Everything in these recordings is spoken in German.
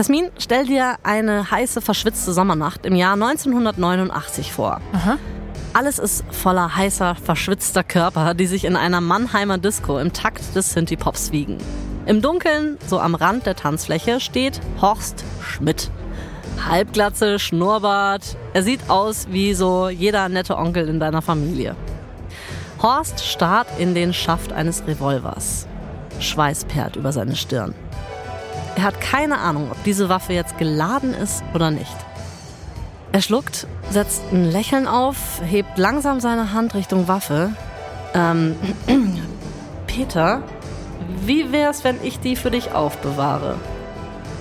Jasmin, stell dir eine heiße, verschwitzte Sommernacht im Jahr 1989 vor. Aha. Alles ist voller heißer, verschwitzter Körper, die sich in einer Mannheimer Disco im Takt des Synthie-Pops wiegen. Im Dunkeln, so am Rand der Tanzfläche, steht Horst Schmidt. Halbglatze, Schnurrbart. Er sieht aus wie so jeder nette Onkel in deiner Familie. Horst starrt in den Schaft eines Revolvers. Schweiß perlt über seine Stirn. Er hat keine Ahnung, ob diese Waffe jetzt geladen ist oder nicht. Er schluckt, setzt ein Lächeln auf, hebt langsam seine Hand Richtung Waffe. Ähm, Peter, wie wär's, wenn ich die für dich aufbewahre?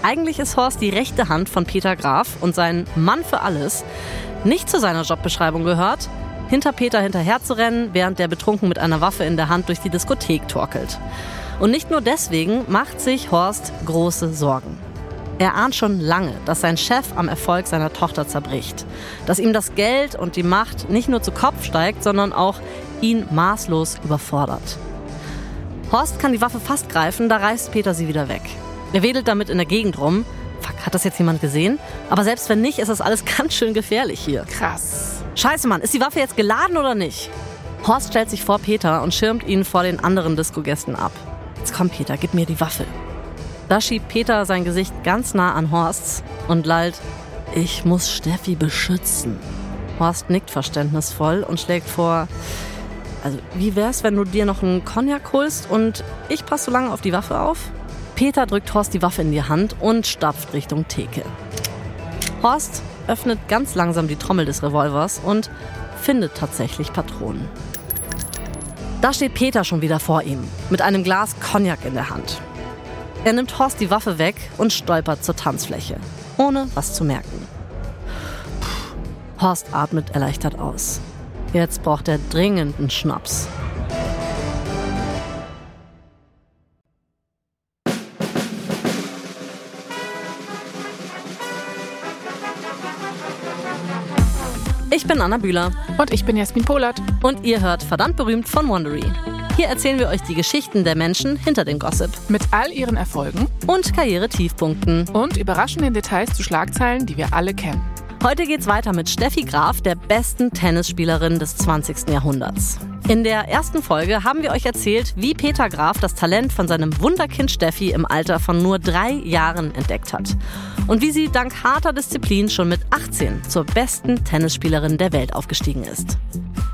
Eigentlich ist Horst die rechte Hand von Peter Graf und sein Mann für alles nicht zu seiner Jobbeschreibung gehört, hinter Peter hinterherzurennen, während der betrunken mit einer Waffe in der Hand durch die Diskothek torkelt. Und nicht nur deswegen macht sich Horst große Sorgen. Er ahnt schon lange, dass sein Chef am Erfolg seiner Tochter zerbricht. Dass ihm das Geld und die Macht nicht nur zu Kopf steigt, sondern auch ihn maßlos überfordert. Horst kann die Waffe fast greifen, da reißt Peter sie wieder weg. Er wedelt damit in der Gegend rum. Fuck, hat das jetzt jemand gesehen? Aber selbst wenn nicht, ist das alles ganz schön gefährlich hier. Krass. Scheiße, Mann, ist die Waffe jetzt geladen oder nicht? Horst stellt sich vor Peter und schirmt ihn vor den anderen Disco-Gästen ab. Komm, Peter, gib mir die Waffe. Da schiebt Peter sein Gesicht ganz nah an Horsts und lallt, ich muss Steffi beschützen. Horst nickt verständnisvoll und schlägt vor, also wie wär's, wenn du dir noch einen Cognac holst und ich passe so lange auf die Waffe auf? Peter drückt Horst die Waffe in die Hand und stapft Richtung Theke. Horst öffnet ganz langsam die Trommel des Revolvers und findet tatsächlich Patronen. Da steht Peter schon wieder vor ihm, mit einem Glas Cognac in der Hand. Er nimmt Horst die Waffe weg und stolpert zur Tanzfläche, ohne was zu merken. Puh, Horst atmet erleichtert aus. Jetzt braucht er dringend einen Schnaps. Bin Anna Bühler Und ich bin Jasmin Polat. und ihr hört verdammt berühmt von Wondery. Hier erzählen wir euch die Geschichten der Menschen hinter dem Gossip Mit all ihren Erfolgen und Karriere-Tiefpunkten. und überraschenden Details zu Schlagzeilen, die wir alle kennen. Heute geht's weiter mit Steffi Graf, der besten Tennisspielerin des 20. Jahrhunderts. In der ersten Folge haben wir euch erzählt, wie Peter Graf das Talent von seinem Wunderkind Steffi im Alter von nur drei Jahren entdeckt hat. Und wie sie dank harter Disziplin schon mit 18 zur besten Tennisspielerin der Welt aufgestiegen ist.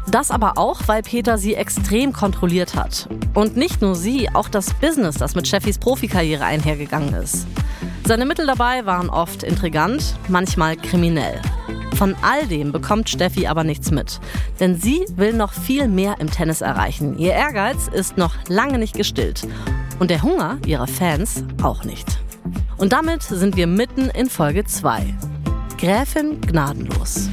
Das aber auch, weil Peter sie extrem kontrolliert hat. Und nicht nur sie, auch das Business, das mit Steffis Profikarriere einhergegangen ist. Seine Mittel dabei waren oft intrigant, manchmal kriminell. Von all dem bekommt Steffi aber nichts mit. Denn sie will noch viel mehr im Tennis erreichen. Ihr Ehrgeiz ist noch lange nicht gestillt. Und der Hunger ihrer Fans auch nicht. Und damit sind wir mitten in Folge 2. Gräfin gnadenlos.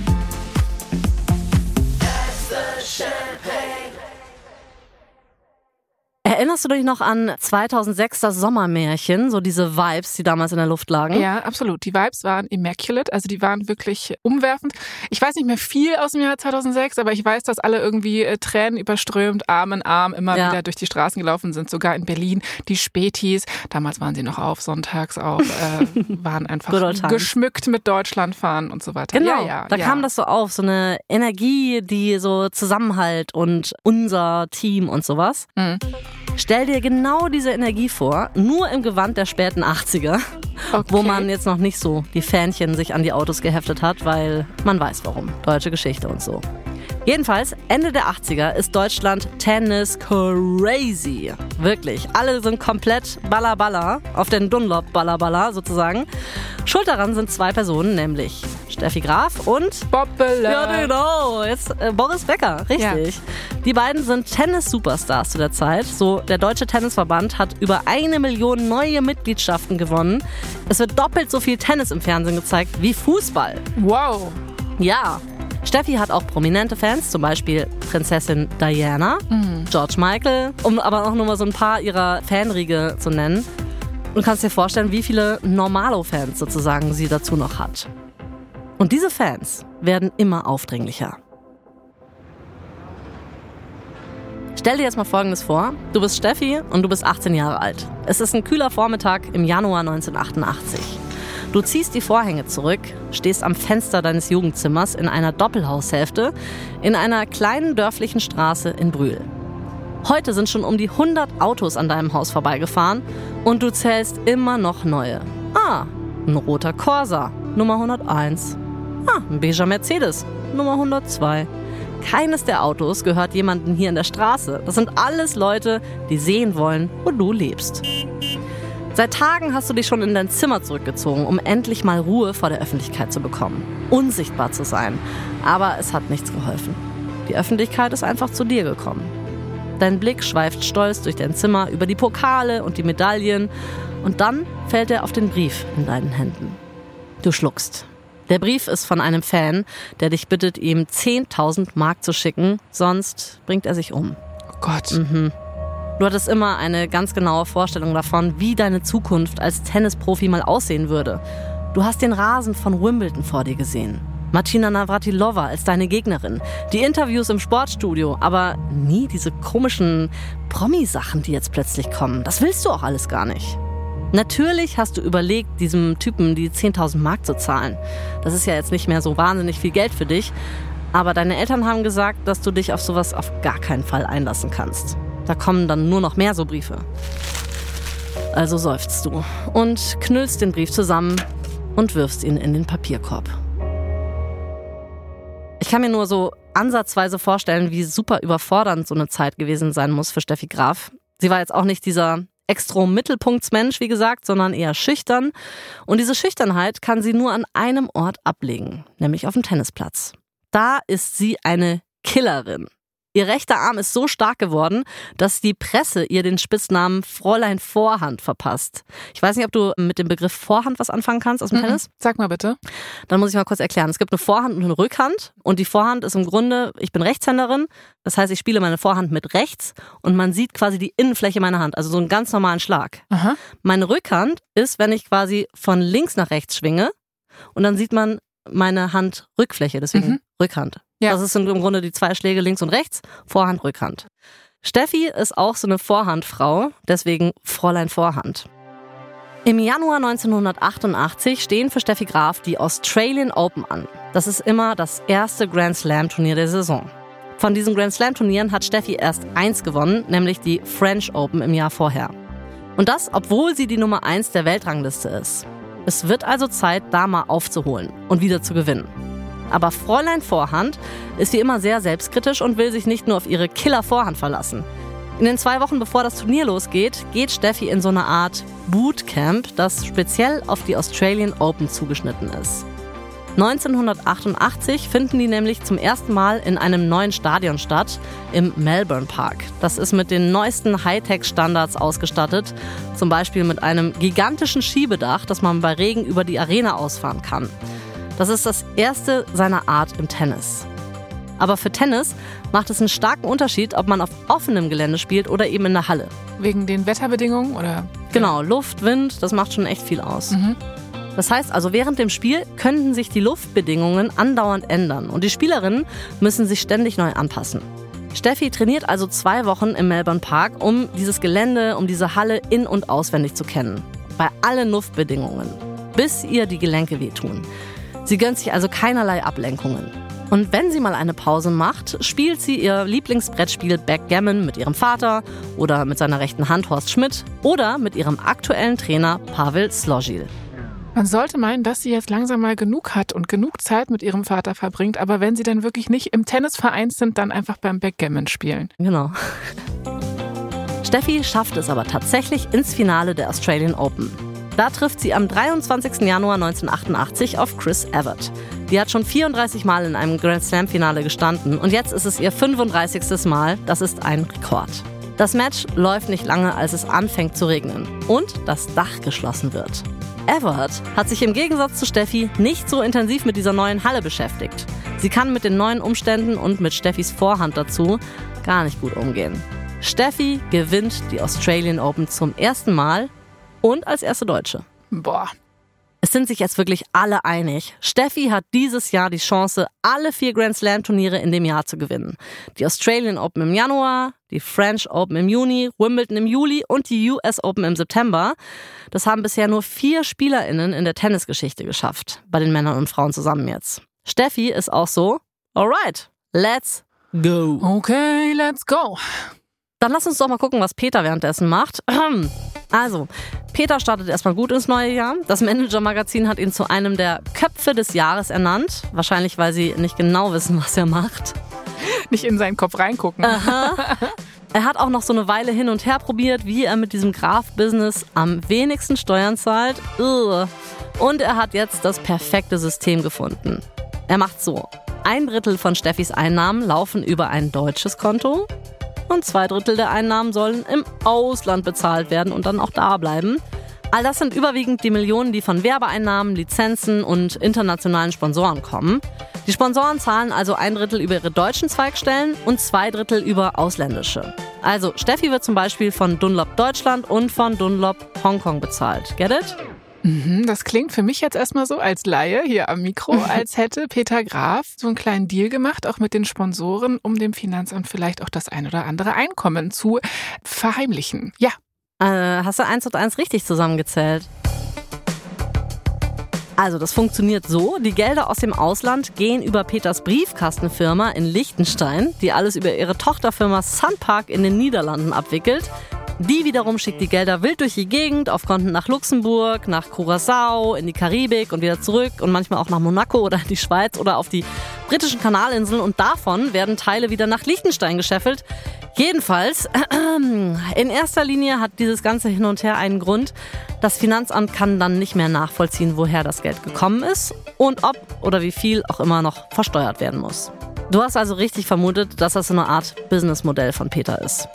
Erinnerst du dich noch an 2006 das Sommermärchen, so diese Vibes, die damals in der Luft lagen? Ja, absolut. Die Vibes waren immaculate, also die waren wirklich umwerfend. Ich weiß nicht mehr viel aus dem Jahr 2006, aber ich weiß, dass alle irgendwie äh, Tränen überströmt, Arm in Arm immer Ja. wieder durch die Straßen gelaufen sind, sogar in Berlin. Die Spätis, damals waren sie noch auf, sonntags auch, äh, waren einfach geschmückt mit Deutschlandfahren und so weiter. Genau, ja, ja, da kam das so auf, so eine Energie, die so Zusammenhalt und unser Team und sowas. Mhm. Stell dir genau diese Energie vor, nur im Gewand der späten 80er, Okay. wo man jetzt noch nicht so die Fähnchen sich an die Autos geheftet hat, weil man weiß warum. Deutsche Geschichte und so. Jedenfalls, Ende der 80er ist Deutschland Tennis crazy. Wirklich. Alle sind komplett balla balla, auf den Dunlop balla balla sozusagen. Schuld daran sind zwei Personen, nämlich Steffi Graf und Bobbele. ja, genau. Jetzt äh, Boris Becker, richtig. Die beiden sind Tennis-Superstars zu der Zeit. So, der Deutsche Tennisverband hat über eine Million neue Mitgliedschaften gewonnen. Es wird doppelt so viel Tennis im Fernsehen gezeigt wie Fußball. Wow. Ja. Steffi hat auch prominente Fans, zum Beispiel Prinzessin Diana, George Michael, um aber auch nur mal so ein paar ihrer Fanriege zu nennen. Du kannst dir vorstellen, wie viele Normalo-Fans sozusagen sie dazu noch hat. Und diese Fans werden immer aufdringlicher. Stell dir jetzt mal Folgendes vor. Du bist Steffi und du bist 18 Jahre alt. Es ist ein kühler Vormittag im Januar 1988. Du ziehst die Vorhänge zurück, stehst am Fenster deines Jugendzimmers in einer Doppelhaushälfte in einer kleinen dörflichen Straße in Brühl. Heute sind schon um die 100 Autos an deinem Haus vorbeigefahren und du zählst immer noch neue. Ah, ein roter Corsa, Nummer 101. Ah, ein beiger Mercedes, Nummer 102. Keines der Autos gehört jemandem hier in der Straße. Das sind alles Leute, die sehen wollen, wo du lebst. Seit Tagen hast du dich schon in dein Zimmer zurückgezogen, um endlich mal Ruhe vor der Öffentlichkeit zu bekommen. Unsichtbar zu sein. Aber es hat nichts geholfen. Die Öffentlichkeit ist einfach zu dir gekommen. Dein Blick schweift stolz durch dein Zimmer über die Pokale und die Medaillen und dann fällt er auf den Brief in deinen Händen. Du schluckst. Der Brief ist von einem Fan, der dich bittet, ihm 10.000 Mark zu schicken, sonst bringt er sich um. Oh Gott. Mhm. Du hattest immer eine ganz genaue Vorstellung davon, wie deine Zukunft als Tennisprofi mal aussehen würde. Du hast den Rasen von Wimbledon vor dir gesehen. Martina Navratilova als deine Gegnerin. Die Interviews im Sportstudio, aber nie diese komischen Promi-Sachen, die jetzt plötzlich kommen. Das willst du auch alles gar nicht. Natürlich hast du überlegt, diesem Typen die 10.000 Mark zu zahlen. Das ist ja jetzt nicht mehr so wahnsinnig viel Geld für dich. Aber deine Eltern haben gesagt, dass du dich auf sowas auf gar keinen Fall einlassen kannst. Da kommen dann nur noch mehr so Briefe. Also seufzt du und knüllst den Brief zusammen und wirfst ihn in den Papierkorb. Ich kann mir nur so ansatzweise vorstellen, wie super überfordernd so eine Zeit gewesen sein muss für Steffi Graf. Sie war jetzt auch nicht dieser Extro-Mittelpunktsmensch, wie gesagt, sondern eher schüchtern. Und diese Schüchternheit kann sie nur an einem Ort ablegen, nämlich auf dem Tennisplatz. Da ist sie eine Killerin. Ihr rechter Arm ist so stark geworden, dass die Presse ihr den Spitznamen Fräulein Vorhand verpasst. Ich weiß nicht, ob du mit dem Begriff Vorhand was anfangen kannst aus dem Mhm. Tennis. Sag mal bitte. Dann muss ich mal kurz erklären. Es gibt eine Vorhand und eine Rückhand. Und die Vorhand ist im Grunde, ich bin Rechtshänderin. Das heißt, ich spiele meine Vorhand mit rechts und man sieht quasi die Innenfläche meiner Hand, also so einen ganz normalen Schlag. Aha. Meine Rückhand ist, wenn ich quasi von links nach rechts schwinge und dann sieht man meine Handrückfläche, deswegen Mhm. Rückhand. Ja. Das sind im Grunde die zwei Schläge links und rechts, Vorhand, Rückhand. Steffi ist auch so eine Vorhandfrau, deswegen Fräulein Vorhand. Im Januar 1988 stehen für Steffi Graf die Australian Open an. Das ist immer das erste Grand Slam Turnier der Saison. Von diesen Grand Slam Turnieren hat Steffi erst eins gewonnen, nämlich die French Open im Jahr vorher. Und das, obwohl sie die Nummer eins der Weltrangliste ist. Es wird also Zeit, da mal aufzuholen und wieder zu gewinnen. Aber Fräulein Vorhand ist wie immer sehr selbstkritisch und will sich nicht nur auf ihre Killer-Vorhand verlassen. In den zwei Wochen bevor das Turnier losgeht, geht Steffi in so eine Art Bootcamp, das speziell auf die Australian Open zugeschnitten ist. 1988 finden die nämlich zum ersten Mal in einem neuen Stadion statt, im Melbourne Park. Das ist mit den neuesten Hightech-Standards ausgestattet, zum Beispiel mit einem gigantischen Schiebedach, das man bei Regen über die Arena ausfahren kann. Das ist das erste seiner Art im Tennis. Aber für Tennis macht es einen starken Unterschied, ob man auf offenem Gelände spielt oder eben in der Halle. Wegen den Wetterbedingungen oder? Genau, Luft, Wind, das macht schon echt viel aus. Mhm. Das heißt also, während dem Spiel könnten sich die Luftbedingungen andauernd ändern und die Spielerinnen müssen sich ständig neu anpassen. Steffi trainiert also zwei Wochen im Melbourne Park, um dieses Gelände, um diese Halle in- und auswendig zu kennen. Bei allen Luftbedingungen. Bis ihr die Gelenke wehtun. Sie gönnt sich also keinerlei Ablenkungen. Und wenn sie mal eine Pause macht, spielt sie ihr Lieblingsbrettspiel Backgammon mit ihrem Vater oder mit seiner rechten Hand Horst Schmidt oder mit ihrem aktuellen Trainer Pavel Slojil. Man sollte meinen, dass sie jetzt langsam mal genug hat und genug Zeit mit ihrem Vater verbringt, aber wenn sie dann wirklich nicht im Tennisverein sind, dann einfach beim Backgammon spielen. Genau. Steffi schafft es aber tatsächlich ins Finale der Australian Open. Da trifft sie am 23. Januar 1988 auf Chris Evert. Die hat schon 34 Mal in einem Grand Slam Finale gestanden und jetzt ist es ihr 35. Mal. Das ist ein Rekord. Das Match läuft nicht lange, als es anfängt zu regnen und das Dach geschlossen wird. Everett hat sich im Gegensatz zu Steffi nicht so intensiv mit dieser neuen Halle beschäftigt. Sie kann mit den neuen Umständen und mit Steffis Vorhand dazu gar nicht gut umgehen. Steffi gewinnt die Australian Open zum ersten Mal und als erste Deutsche. Boah. Es sind sich jetzt wirklich alle einig. Steffi hat dieses Jahr die Chance, alle vier Grand Slam Turniere in dem Jahr zu gewinnen. Die Australian Open im Januar, die French Open im Juni, Wimbledon im Juli und die US Open im September. Das haben bisher nur vier SpielerInnen in der Tennisgeschichte geschafft. Bei den Männern und Frauen zusammen jetzt. Steffi ist auch so. Alright, let's go. Okay, let's go. Dann lass uns doch mal gucken, was Peter währenddessen macht. Also, Peter startet erstmal gut ins neue Jahr. Das Manager-Magazin hat ihn zu einem der Köpfe des Jahres ernannt. Wahrscheinlich, weil sie nicht genau wissen, was er macht. Nicht in seinen Kopf reingucken. Aha. Er hat auch noch so eine Weile hin und her probiert, wie er mit diesem Graf-Business am wenigsten Steuern zahlt. Und er hat jetzt das perfekte System gefunden. Er macht so. Ein Drittel von Steffis Einnahmen laufen über ein deutsches Konto und zwei Drittel der Einnahmen sollen im Ausland bezahlt werden und dann auch da bleiben. All das sind überwiegend die Millionen, die von Werbeeinnahmen, Lizenzen und internationalen Sponsoren kommen. Die Sponsoren zahlen also ein Drittel über ihre deutschen Zweigstellen und zwei Drittel über ausländische. Also Steffi wird zum Beispiel von Dunlop Deutschland und von Dunlop Hongkong bezahlt. Get it? Mhm, das klingt für mich jetzt erstmal so als Laie hier am Mikro, als hätte Peter Graf so einen kleinen Deal gemacht, auch mit den Sponsoren, um dem Finanzamt vielleicht auch das ein oder andere Einkommen zu verheimlichen. Ja. Äh, hast du eins und eins richtig zusammengezählt? Also, das funktioniert so. Die Gelder aus dem Ausland gehen über Peters Briefkastenfirma in Liechtenstein, die alles über ihre Tochterfirma Sunpark in den Niederlanden abwickelt. Die wiederum schickt die Gelder wild durch die Gegend auf Konten nach Luxemburg, nach Curacao, in die Karibik und wieder zurück und manchmal auch nach Monaco oder die Schweiz oder auf die britischen Kanalinseln und davon werden Teile wieder nach Liechtenstein gescheffelt. Jedenfalls, in erster Linie hat dieses ganze Hin und Her einen Grund. Das Finanzamt kann dann nicht mehr nachvollziehen, woher das Geld gekommen ist und ob oder wie viel auch immer noch versteuert werden muss. Du hast also richtig vermutet, dass das so eine Art Businessmodell von Peter ist.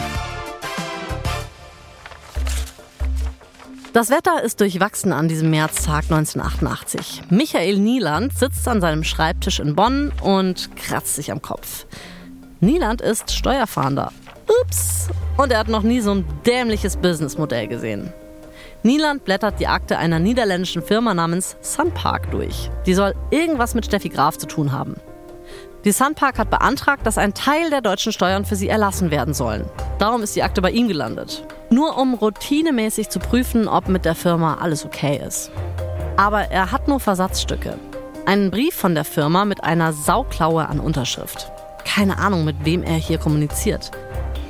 Das Wetter ist durchwachsen an diesem Märztag 1988. Michael Nieland sitzt an seinem Schreibtisch in Bonn und kratzt sich am Kopf. Nieland ist Steuerfahnder. Ups! Und er hat noch nie so ein dämliches Businessmodell gesehen. Nieland blättert die Akte einer niederländischen Firma namens Sunpark durch. Die soll irgendwas mit Steffi Graf zu tun haben. Die Sunpark hat beantragt, dass ein Teil der deutschen Steuern für sie erlassen werden sollen. Darum ist die Akte bei ihm gelandet. Nur um routinemäßig zu prüfen, ob mit der Firma alles okay ist. Aber er hat nur Versatzstücke. Einen Brief von der Firma mit einer Sauklaue an Unterschrift. Keine Ahnung, mit wem er hier kommuniziert.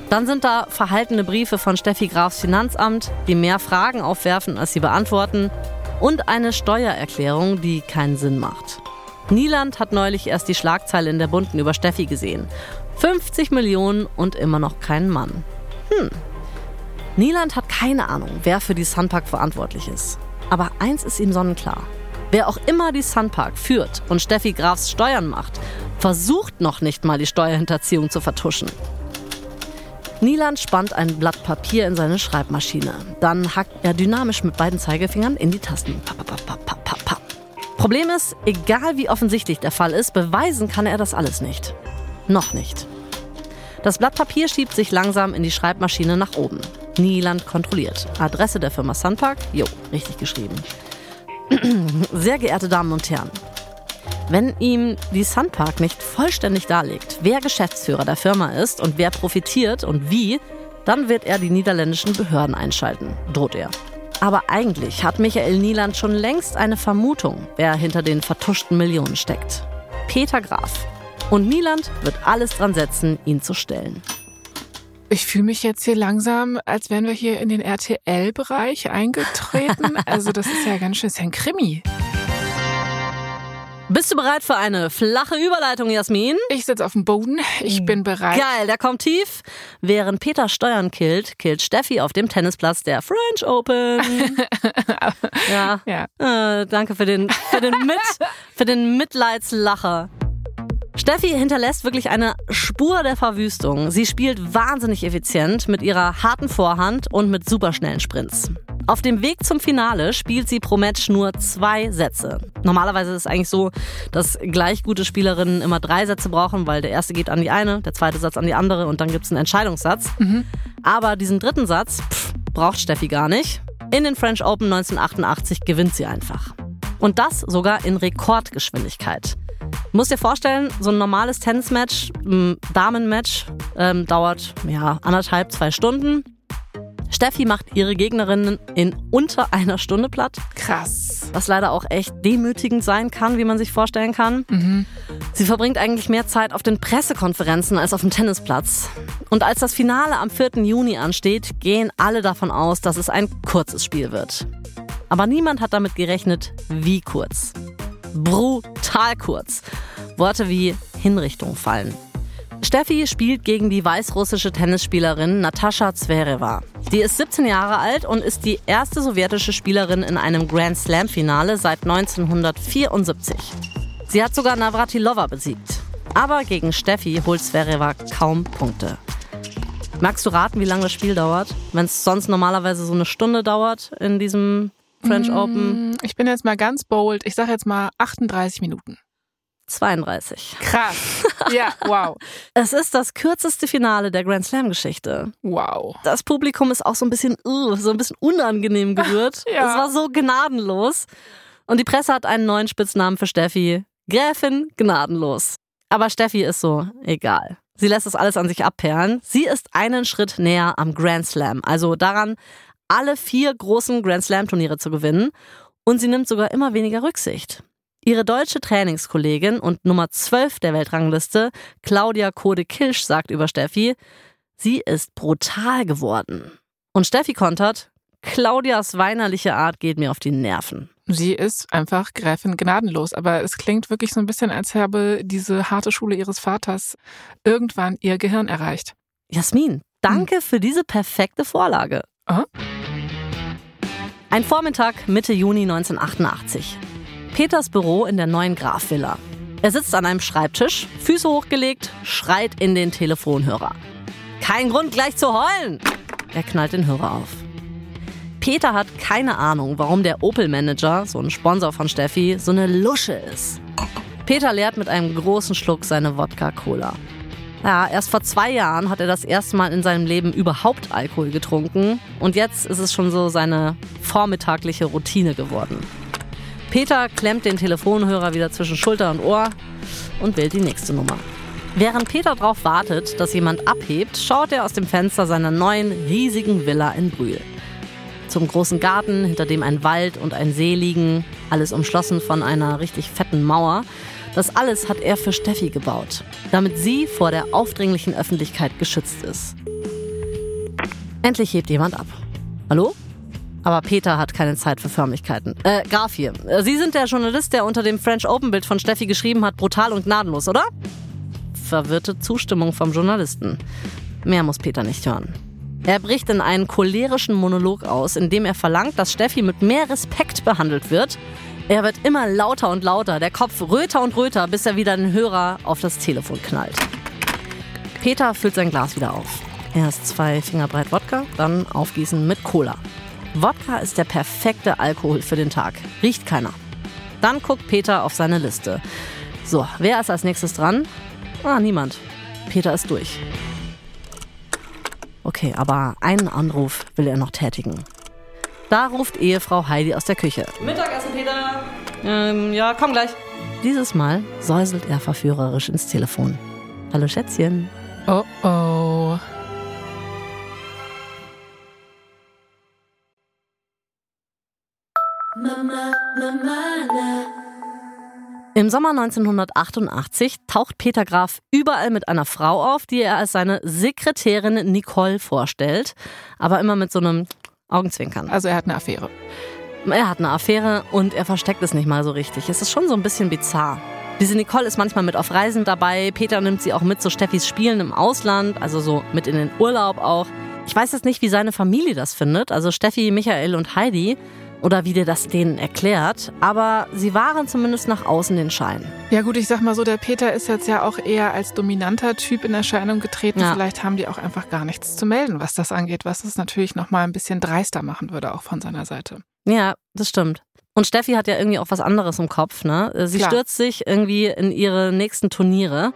Dann sind da verhaltene Briefe von Steffi Grafs Finanzamt, die mehr Fragen aufwerfen, als sie beantworten. Und eine Steuererklärung, die keinen Sinn macht. Nieland hat neulich erst die Schlagzeile in der Bunten über Steffi gesehen. 50 Millionen und immer noch kein Mann. Hm. Nieland hat keine Ahnung, wer für die Sunpark verantwortlich ist. Aber eins ist ihm sonnenklar. Wer auch immer die Sunpark führt und Steffi Grafs Steuern macht, versucht noch nicht mal die Steuerhinterziehung zu vertuschen. Nieland spannt ein Blatt Papier in seine Schreibmaschine. Dann hackt er dynamisch mit beiden Zeigefingern in die Tasten. Papp, papp, papp, Problem ist, egal wie offensichtlich der Fall ist, beweisen kann er das alles nicht. Noch nicht. Das Blatt Papier schiebt sich langsam in die Schreibmaschine nach oben. Nieland kontrolliert. Adresse der Firma Sunpark? Jo, richtig geschrieben. Sehr geehrte Damen und Herren, wenn ihm die Sunpark nicht vollständig darlegt, wer Geschäftsführer der Firma ist und wer profitiert und wie, dann wird er die niederländischen Behörden einschalten, droht er. Aber eigentlich hat Michael Nieland schon längst eine Vermutung, wer hinter den vertuschten Millionen steckt. Peter Graf. Und Nieland wird alles dran setzen, ihn zu stellen. Ich fühle mich jetzt hier langsam, als wären wir hier in den RTL-Bereich eingetreten. Also das ist ja ganz schön, das ist ja ein Krimi. Bist du bereit für eine flache Überleitung, Jasmin? Ich sitze auf dem Boden. Ich bin bereit. Geil, der kommt tief. Während Peter Steuern killt, killt Steffi auf dem Tennisplatz der French Open. ja. ja. Äh, danke für den, für den, Mit, für den Mitleidslacher. Steffi hinterlässt wirklich eine Spur der Verwüstung. Sie spielt wahnsinnig effizient mit ihrer harten Vorhand und mit superschnellen Sprints. Auf dem Weg zum Finale spielt sie pro Match nur zwei Sätze. Normalerweise ist es eigentlich so, dass gleich gute Spielerinnen immer drei Sätze brauchen, weil der erste geht an die eine, der zweite Satz an die andere und dann gibt es einen Entscheidungssatz. Mhm. Aber diesen dritten Satz pff, braucht Steffi gar nicht. In den French Open 1988 gewinnt sie einfach. Und das sogar in Rekordgeschwindigkeit. Du musst dir vorstellen, so ein normales Tennismatch, ein Damenmatch, ähm, dauert ja anderthalb, zwei Stunden. Steffi macht ihre Gegnerinnen in unter einer Stunde platt. Krass. Was leider auch echt demütigend sein kann, wie man sich vorstellen kann. Mhm. Sie verbringt eigentlich mehr Zeit auf den Pressekonferenzen als auf dem Tennisplatz. Und als das Finale am 4. Juni ansteht, gehen alle davon aus, dass es ein kurzes Spiel wird. Aber niemand hat damit gerechnet, wie kurz. Brutal kurz. Worte wie Hinrichtung fallen. Steffi spielt gegen die weißrussische Tennisspielerin Natascha Zverev. Die ist 17 Jahre alt und ist die erste sowjetische Spielerin in einem Grand Slam-Finale seit 1974. Sie hat sogar Navratilova besiegt. Aber gegen Steffi holt Zverev kaum Punkte. Magst du raten, wie lange das Spiel dauert? Wenn es sonst normalerweise so eine Stunde dauert in diesem French Open? Ich bin jetzt mal ganz bold. Ich sage jetzt mal 38 Minuten. 32. Krass. Ja, wow. Es ist das kürzeste Finale der Grand Slam Geschichte. Wow. Das Publikum ist auch so ein bisschen, uh, so ein bisschen unangenehm gerührt. Ja. Es war so gnadenlos. Und die Presse hat einen neuen Spitznamen für Steffi. Gräfin gnadenlos. Aber Steffi ist so, egal. Sie lässt das alles an sich abperlen. Sie ist einen Schritt näher am Grand Slam, also daran, alle vier großen Grand Slam Turniere zu gewinnen. Und sie nimmt sogar immer weniger Rücksicht. Ihre deutsche Trainingskollegin und Nummer 12 der Weltrangliste, Claudia Kode-Kilsch, sagt über Steffi, sie ist brutal geworden. Und Steffi kontert, Claudias weinerliche Art geht mir auf die Nerven. Sie ist einfach Gräfin gnadenlos, aber es klingt wirklich so ein bisschen, als habe diese harte Schule ihres Vaters irgendwann ihr Gehirn erreicht. Jasmin, danke für diese perfekte Vorlage. Aha. Ein Vormittag Mitte Juni 1988. Peters Büro in der neuen Graf Villa. Er sitzt an einem Schreibtisch, Füße hochgelegt, schreit in den Telefonhörer. Kein Grund gleich zu heulen! Er knallt den Hörer auf. Peter hat keine Ahnung, warum der Opel-Manager, so ein Sponsor von Steffi, so eine Lusche ist. Peter leert mit einem großen Schluck seine Wodka-Cola. Ja, erst vor zwei Jahren hat er das erste Mal in seinem Leben überhaupt Alkohol getrunken und jetzt ist es schon so seine vormittagliche Routine geworden. Peter klemmt den Telefonhörer wieder zwischen Schulter und Ohr und wählt die nächste Nummer. Während Peter darauf wartet, dass jemand abhebt, schaut er aus dem Fenster seiner neuen, riesigen Villa in Brühl. Zum großen Garten, hinter dem ein Wald und ein See liegen, alles umschlossen von einer richtig fetten Mauer. Das alles hat er für Steffi gebaut, damit sie vor der aufdringlichen Öffentlichkeit geschützt ist. Endlich hebt jemand ab. Hallo? Aber Peter hat keine Zeit für Förmlichkeiten. Äh, Graf hier. Sie sind der Journalist, der unter dem French Open Bild von Steffi geschrieben hat, brutal und gnadenlos, oder? Verwirrte Zustimmung vom Journalisten. Mehr muss Peter nicht hören. Er bricht in einen cholerischen Monolog aus, in dem er verlangt, dass Steffi mit mehr Respekt behandelt wird. Er wird immer lauter und lauter, der Kopf röter und röter, bis er wieder den Hörer auf das Telefon knallt. Peter füllt sein Glas wieder auf. Erst zwei Finger breit Wodka, dann aufgießen mit Cola. Wodka ist der perfekte Alkohol für den Tag. Riecht keiner. Dann guckt Peter auf seine Liste. So, wer ist als nächstes dran? Ah, niemand. Peter ist durch. Okay, aber einen Anruf will er noch tätigen. Da ruft Ehefrau Heidi aus der Küche. Mittagessen, Peter. Ähm, ja, komm gleich. Dieses Mal säuselt er verführerisch ins Telefon. Hallo Schätzchen. Oh oh. Im Sommer 1988 taucht Peter Graf überall mit einer Frau auf, die er als seine Sekretärin Nicole vorstellt, aber immer mit so einem Augenzwinkern. Also er hat eine Affäre. Er hat eine Affäre und er versteckt es nicht mal so richtig. Es ist schon so ein bisschen bizarr. Diese Nicole ist manchmal mit auf Reisen dabei. Peter nimmt sie auch mit zu Steffis Spielen im Ausland, also so mit in den Urlaub auch. Ich weiß jetzt nicht, wie seine Familie das findet, also Steffi, Michael und Heidi, oder wie der das denen erklärt, aber sie waren zumindest nach außen den Schein. Ja gut, ich sag mal so, der Peter ist jetzt ja auch eher als dominanter Typ in Erscheinung getreten. Ja. Vielleicht haben die auch einfach gar nichts zu melden, was das angeht, was es natürlich noch mal ein bisschen dreister machen würde, auch von seiner Seite. Ja, das stimmt. Und Steffi hat ja irgendwie auch was anderes im Kopf, ne? Sie Klar. stürzt sich irgendwie in ihre nächsten Turniere.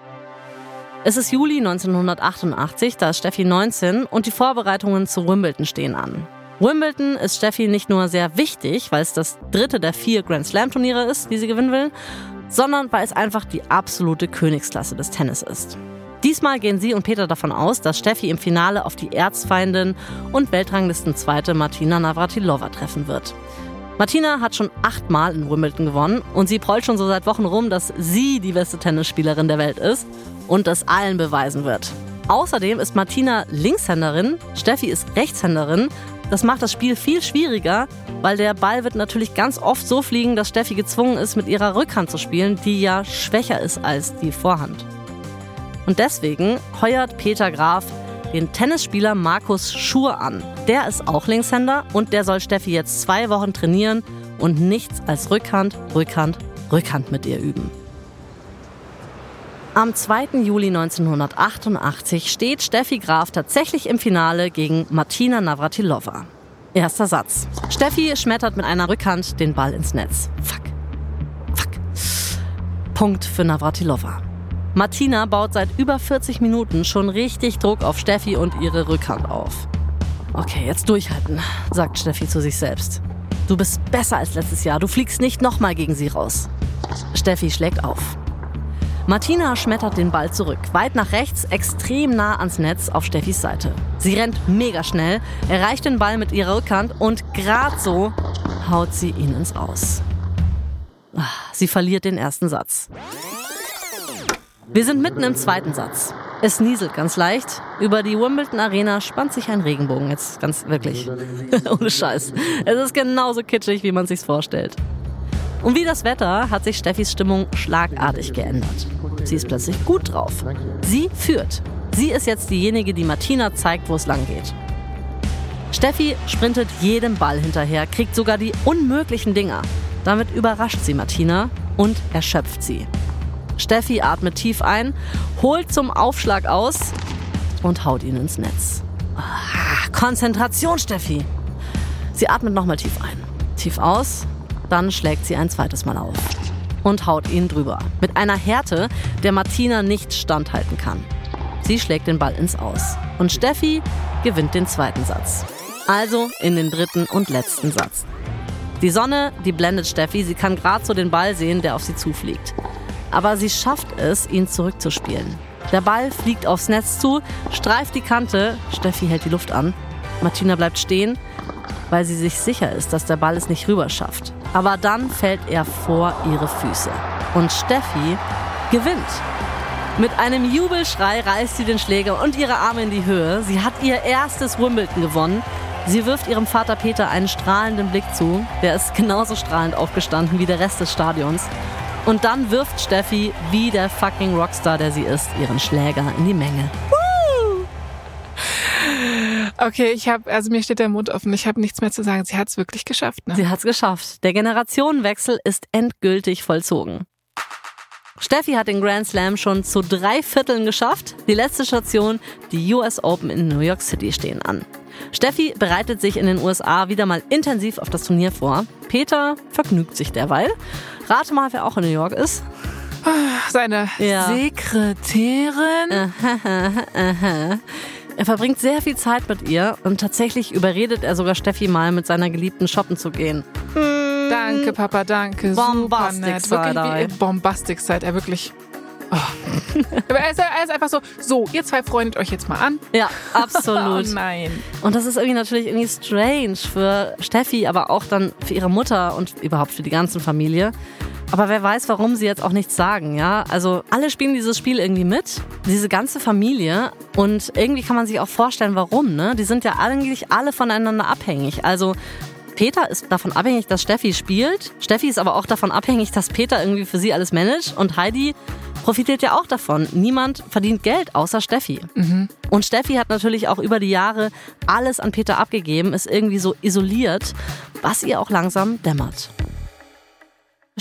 Es ist Juli 1988, da ist Steffi 19 und die Vorbereitungen zu Wimbledon stehen an. Wimbledon ist Steffi nicht nur sehr wichtig, weil es das dritte der vier Grand Slam Turniere ist, die sie gewinnen will, sondern weil es einfach die absolute Königsklasse des Tennis ist. Diesmal gehen sie und Peter davon aus, dass Steffi im Finale auf die Erzfeindin und Weltranglistenzweite Martina Navratilova treffen wird. Martina hat schon achtmal in Wimbledon gewonnen und sie prollt schon so seit Wochen rum, dass sie die beste Tennisspielerin der Welt ist und das allen beweisen wird. Außerdem ist Martina Linkshänderin, Steffi ist Rechtshänderin. Das macht das Spiel viel schwieriger, weil der Ball wird natürlich ganz oft so fliegen, dass Steffi gezwungen ist, mit ihrer Rückhand zu spielen, die ja schwächer ist als die Vorhand. Und deswegen heuert Peter Graf den Tennisspieler Markus Schur an. Der ist auch Linkshänder und der soll Steffi jetzt zwei Wochen trainieren und nichts als Rückhand, Rückhand, Rückhand mit ihr üben. Am 2. Juli 1988 steht Steffi Graf tatsächlich im Finale gegen Martina Navratilova. Erster Satz. Steffi schmettert mit einer Rückhand den Ball ins Netz. Fuck. Fuck. Punkt für Navratilova. Martina baut seit über 40 Minuten schon richtig Druck auf Steffi und ihre Rückhand auf. Okay, jetzt durchhalten, sagt Steffi zu sich selbst. Du bist besser als letztes Jahr, du fliegst nicht nochmal gegen sie raus. Steffi schlägt auf. Martina schmettert den Ball zurück, weit nach rechts, extrem nah ans Netz auf Steffis Seite. Sie rennt mega schnell, erreicht den Ball mit ihrer Rückhand und gerade so haut sie ihn ins Aus. Ah, sie verliert den ersten Satz. Wir sind mitten im zweiten Satz. Es nieselt ganz leicht. Über die Wimbledon Arena spannt sich ein Regenbogen. Jetzt ganz wirklich. Ohne Scheiß. Es ist genauso kitschig, wie man sich's vorstellt. Und wie das Wetter hat sich Steffis Stimmung schlagartig geändert. Sie ist plötzlich gut drauf. Sie führt. Sie ist jetzt diejenige, die Martina zeigt, wo es lang geht. Steffi sprintet jedem Ball hinterher, kriegt sogar die unmöglichen Dinger. Damit überrascht sie Martina und erschöpft sie. Steffi atmet tief ein, holt zum Aufschlag aus und haut ihn ins Netz. Ah, Konzentration, Steffi. Sie atmet nochmal tief ein, tief aus, dann schlägt sie ein zweites Mal auf und haut ihn drüber. Mit einer Härte, der Martina nicht standhalten kann. Sie schlägt den Ball ins Aus. Und Steffi gewinnt den zweiten Satz. Also in den dritten und letzten Satz. Die Sonne, die blendet Steffi, sie kann gerade so den Ball sehen, der auf sie zufliegt aber sie schafft es, ihn zurückzuspielen. Der Ball fliegt aufs Netz zu, streift die Kante, Steffi hält die Luft an. Martina bleibt stehen, weil sie sich sicher ist, dass der Ball es nicht rüber schafft. Aber dann fällt er vor ihre Füße. Und Steffi gewinnt. Mit einem Jubelschrei reißt sie den Schläger und ihre Arme in die Höhe. Sie hat ihr erstes Wimbledon gewonnen. Sie wirft ihrem Vater Peter einen strahlenden Blick zu. Der ist genauso strahlend aufgestanden wie der Rest des Stadions. Und dann wirft Steffi, wie der fucking Rockstar, der sie ist, ihren Schläger in die Menge. Okay, ich habe, also mir steht der Mund offen. Ich habe nichts mehr zu sagen. Sie hat es wirklich geschafft. Ne? Sie hat es geschafft. Der Generationenwechsel ist endgültig vollzogen. Steffi hat den Grand Slam schon zu drei Vierteln geschafft. Die letzte Station, die US Open in New York City, stehen an. Steffi bereitet sich in den USA wieder mal intensiv auf das Turnier vor. Peter vergnügt sich derweil. Rate mal, wer auch in New York ist. Seine ja. Sekretärin. Er verbringt sehr viel Zeit mit ihr und tatsächlich überredet er sogar Steffi mal, mit seiner Geliebten shoppen zu gehen. Danke, Papa, danke. Bombastic Super nett. Wirklich wie Bombastic seid er wirklich. Oh. Aber er ist, er ist, einfach so, so, ihr zwei freundet euch jetzt mal an. Ja, absolut. oh nein. Und das ist irgendwie natürlich irgendwie strange für Steffi, aber auch dann für ihre Mutter und überhaupt für die ganze Familie. Aber wer weiß, warum sie jetzt auch nichts sagen, ja? Also alle spielen dieses Spiel irgendwie mit, diese ganze Familie. Und irgendwie kann man sich auch vorstellen, warum, ne? Die sind ja eigentlich alle voneinander abhängig. Also Peter ist davon abhängig, dass Steffi spielt. Steffi ist aber auch davon abhängig, dass Peter irgendwie für sie alles managt. Und Heidi profitiert ja auch davon. Niemand verdient Geld außer Steffi. Mhm. Und Steffi hat natürlich auch über die Jahre alles an Peter abgegeben, ist irgendwie so isoliert, was ihr auch langsam dämmert.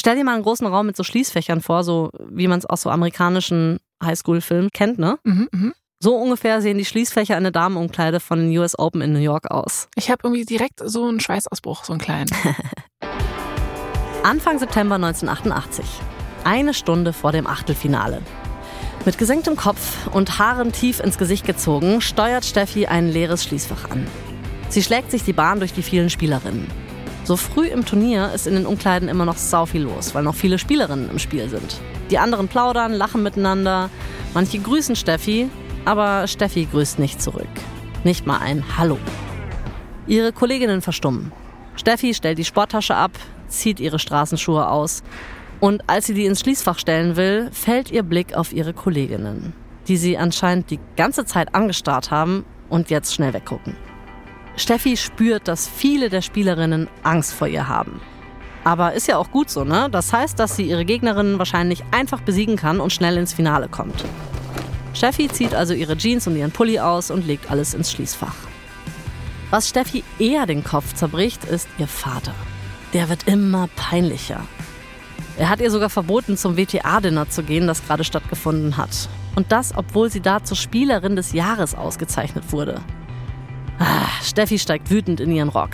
Stell dir mal einen großen Raum mit so Schließfächern vor, so wie man es aus so amerikanischen Highschool-Filmen kennt, ne? Mhm, mh. So ungefähr sehen die Schließfächer in der Damenumkleide von den US Open in New York aus. Ich habe irgendwie direkt so einen Schweißausbruch, so einen kleinen. Anfang September 1988 eine Stunde vor dem Achtelfinale. Mit gesenktem Kopf und Haaren tief ins Gesicht gezogen, steuert Steffi ein leeres Schließfach an. Sie schlägt sich die Bahn durch die vielen Spielerinnen. So früh im Turnier ist in den Umkleiden immer noch sau viel los, weil noch viele Spielerinnen im Spiel sind. Die anderen plaudern, lachen miteinander, manche grüßen Steffi, aber Steffi grüßt nicht zurück. Nicht mal ein Hallo. Ihre Kolleginnen verstummen. Steffi stellt die Sporttasche ab, zieht ihre Straßenschuhe aus und als sie die ins Schließfach stellen will, fällt ihr Blick auf ihre Kolleginnen, die sie anscheinend die ganze Zeit angestarrt haben und jetzt schnell weggucken. Steffi spürt, dass viele der Spielerinnen Angst vor ihr haben. Aber ist ja auch gut so, ne? Das heißt, dass sie ihre Gegnerinnen wahrscheinlich einfach besiegen kann und schnell ins Finale kommt. Steffi zieht also ihre Jeans und ihren Pulli aus und legt alles ins Schließfach. Was Steffi eher den Kopf zerbricht, ist ihr Vater. Der wird immer peinlicher. Er hat ihr sogar verboten, zum WTA-Dinner zu gehen, das gerade stattgefunden hat. Und das, obwohl sie da zur Spielerin des Jahres ausgezeichnet wurde. Steffi steigt wütend in ihren Rock.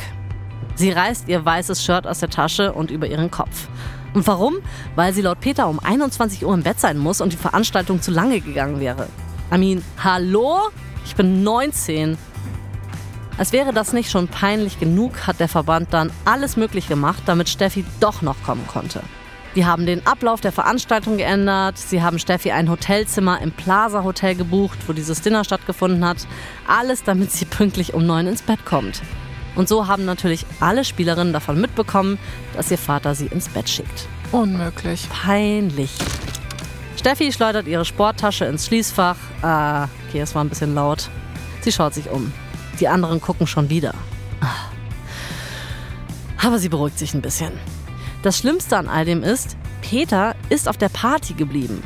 Sie reißt ihr weißes Shirt aus der Tasche und über ihren Kopf. Und warum? Weil sie laut Peter um 21 Uhr im Bett sein muss und die Veranstaltung zu lange gegangen wäre. I mean, hallo? Ich bin 19. Als wäre das nicht schon peinlich genug, hat der Verband dann alles möglich gemacht, damit Steffi doch noch kommen konnte. Die haben den Ablauf der Veranstaltung geändert. Sie haben Steffi ein Hotelzimmer im Plaza Hotel gebucht, wo dieses Dinner stattgefunden hat. Alles, damit sie pünktlich um neun ins Bett kommt. Und so haben natürlich alle Spielerinnen davon mitbekommen, dass ihr Vater sie ins Bett schickt. Unmöglich. Peinlich. Steffi schleudert ihre Sporttasche ins Schließfach. Ah, okay, es war ein bisschen laut. Sie schaut sich um. Die anderen gucken schon wieder. Ah. Aber sie beruhigt sich ein bisschen. Das Schlimmste an all dem ist, Peter ist auf der Party geblieben.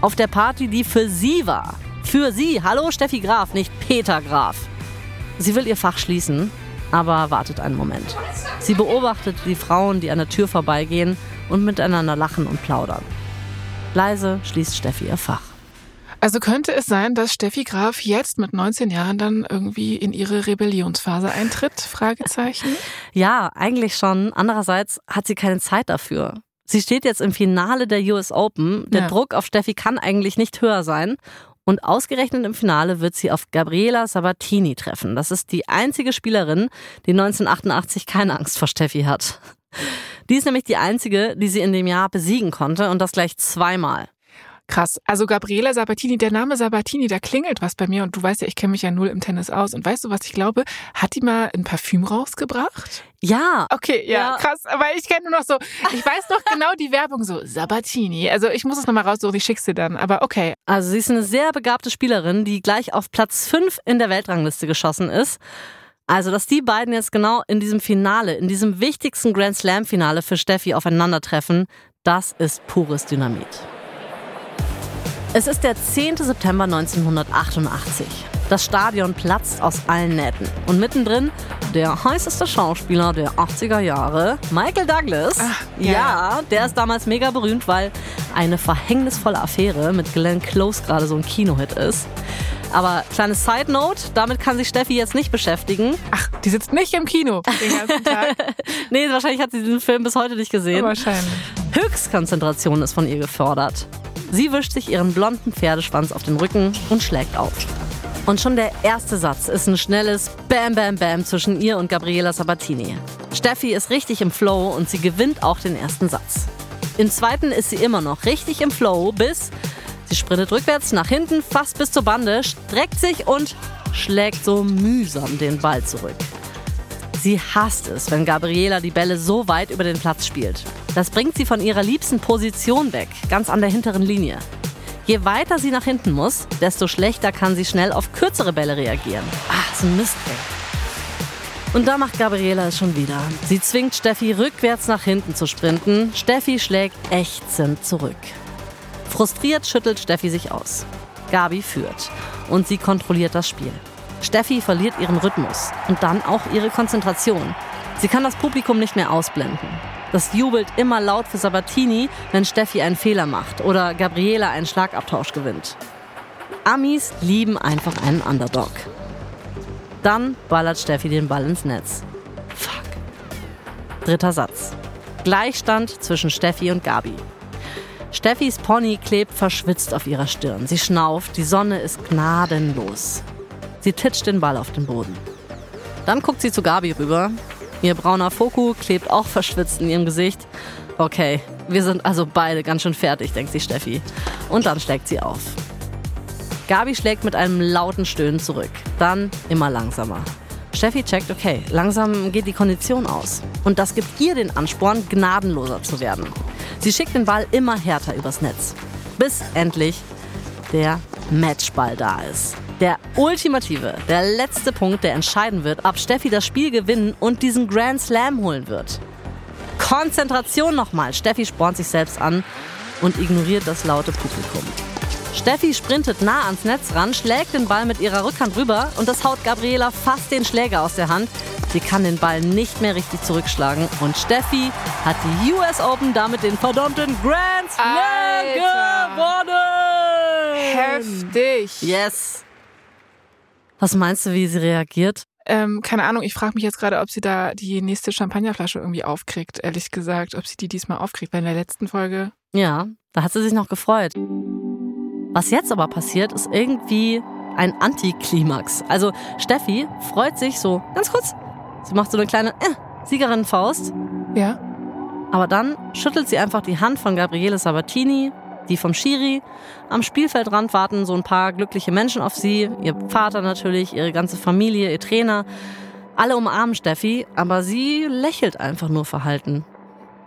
Auf der Party, die für sie war. Für sie. Hallo Steffi Graf, nicht Peter Graf. Sie will ihr Fach schließen, aber wartet einen Moment. Sie beobachtet die Frauen, die an der Tür vorbeigehen und miteinander lachen und plaudern. Leise schließt Steffi ihr Fach. Also könnte es sein, dass Steffi Graf jetzt mit 19 Jahren dann irgendwie in ihre Rebellionsphase eintritt? Fragezeichen. Ja, eigentlich schon. Andererseits hat sie keine Zeit dafür. Sie steht jetzt im Finale der US Open. Der ja. Druck auf Steffi kann eigentlich nicht höher sein. Und ausgerechnet im Finale wird sie auf Gabriela Sabatini treffen. Das ist die einzige Spielerin, die 1988 keine Angst vor Steffi hat. Die ist nämlich die einzige, die sie in dem Jahr besiegen konnte und das gleich zweimal. Krass. Also Gabriela Sabatini, der Name Sabatini, da klingelt was bei mir und du weißt ja, ich kenne mich ja null im Tennis aus. Und weißt du, was ich glaube? Hat die mal ein Parfüm rausgebracht? Ja. Okay, ja, ja. krass. Weil ich kenne nur noch so, ich weiß noch genau die Werbung so, Sabatini. Also ich muss es nochmal raussuchen, ich schick's dir dann. Aber okay. Also sie ist eine sehr begabte Spielerin, die gleich auf Platz 5 in der Weltrangliste geschossen ist. Also, dass die beiden jetzt genau in diesem Finale, in diesem wichtigsten Grand Slam Finale für Steffi aufeinandertreffen, das ist pures Dynamit. Es ist der 10. September 1988. Das Stadion platzt aus allen Nähten. Und mittendrin der heißeste Schauspieler der 80er Jahre, Michael Douglas. Ach, ja. ja, der ist damals mega berühmt, weil eine verhängnisvolle Affäre mit Glenn Close gerade so ein Kinohit ist. Aber kleine Side Note, damit kann sich Steffi jetzt nicht beschäftigen. Ach, die sitzt nicht im Kino den ganzen Tag. nee, wahrscheinlich hat sie diesen Film bis heute nicht gesehen. Wahrscheinlich. Höchstkonzentration ist von ihr gefordert. Sie wischt sich ihren blonden Pferdeschwanz auf den Rücken und schlägt auf. Und schon der erste Satz ist ein schnelles Bam Bam Bam zwischen ihr und Gabriela Sabatini. Steffi ist richtig im Flow und sie gewinnt auch den ersten Satz. Im zweiten ist sie immer noch richtig im Flow, bis sie sprintet rückwärts nach hinten, fast bis zur Bande, streckt sich und schlägt so mühsam den Ball zurück. Sie hasst es, wenn Gabriela die Bälle so weit über den Platz spielt. Das bringt sie von ihrer liebsten Position weg, ganz an der hinteren Linie. Je weiter sie nach hinten muss, desto schlechter kann sie schnell auf kürzere Bälle reagieren. Ach, so ein Mist. Und da macht Gabriela es schon wieder. Sie zwingt Steffi rückwärts nach hinten zu sprinten. Steffi schlägt ächzend zurück. Frustriert schüttelt Steffi sich aus. Gabi führt und sie kontrolliert das Spiel. Steffi verliert ihren Rhythmus und dann auch ihre Konzentration. Sie kann das Publikum nicht mehr ausblenden. Das jubelt immer laut für Sabatini, wenn Steffi einen Fehler macht oder Gabriela einen Schlagabtausch gewinnt. Amis lieben einfach einen Underdog. Dann ballert Steffi den Ball ins Netz. Fuck. Dritter Satz. Gleichstand zwischen Steffi und Gabi. Steffis Pony klebt verschwitzt auf ihrer Stirn. Sie schnauft, die Sonne ist gnadenlos. Sie titscht den Ball auf den Boden. Dann guckt sie zu Gabi rüber. Ihr brauner Foku klebt auch verschwitzt in ihrem Gesicht. Okay, wir sind also beide ganz schön fertig, denkt sich Steffi. Und dann schlägt sie auf. Gabi schlägt mit einem lauten Stöhnen zurück. Dann immer langsamer. Steffi checkt, okay, langsam geht die Kondition aus. Und das gibt ihr den Ansporn, gnadenloser zu werden. Sie schickt den Ball immer härter übers Netz. Bis endlich der Matchball da ist. Der ultimative, der letzte Punkt, der entscheiden wird, ob Steffi das Spiel gewinnen und diesen Grand Slam holen wird. Konzentration nochmal. Steffi spornt sich selbst an und ignoriert das laute Publikum. Steffi sprintet nah ans Netz ran, schlägt den Ball mit ihrer Rückhand rüber und das haut Gabriela fast den Schläger aus der Hand. Sie kann den Ball nicht mehr richtig zurückschlagen und Steffi hat die US Open damit den verdammten Grand Slam gewonnen. Heftig. Yes. Was meinst du, wie sie reagiert? Ähm, keine Ahnung, ich frage mich jetzt gerade, ob sie da die nächste Champagnerflasche irgendwie aufkriegt, ehrlich gesagt, ob sie die diesmal aufkriegt, weil in der letzten Folge. Ja, da hat sie sich noch gefreut. Was jetzt aber passiert, ist irgendwie ein Antiklimax. Also Steffi freut sich so ganz kurz. Sie macht so eine kleine äh, Siegerinnenfaust. Ja. Aber dann schüttelt sie einfach die Hand von Gabriele Sabatini, die vom Schiri. Am Spielfeldrand warten so ein paar glückliche Menschen auf sie. Ihr Vater natürlich, ihre ganze Familie, ihr Trainer. Alle umarmen Steffi, aber sie lächelt einfach nur verhalten.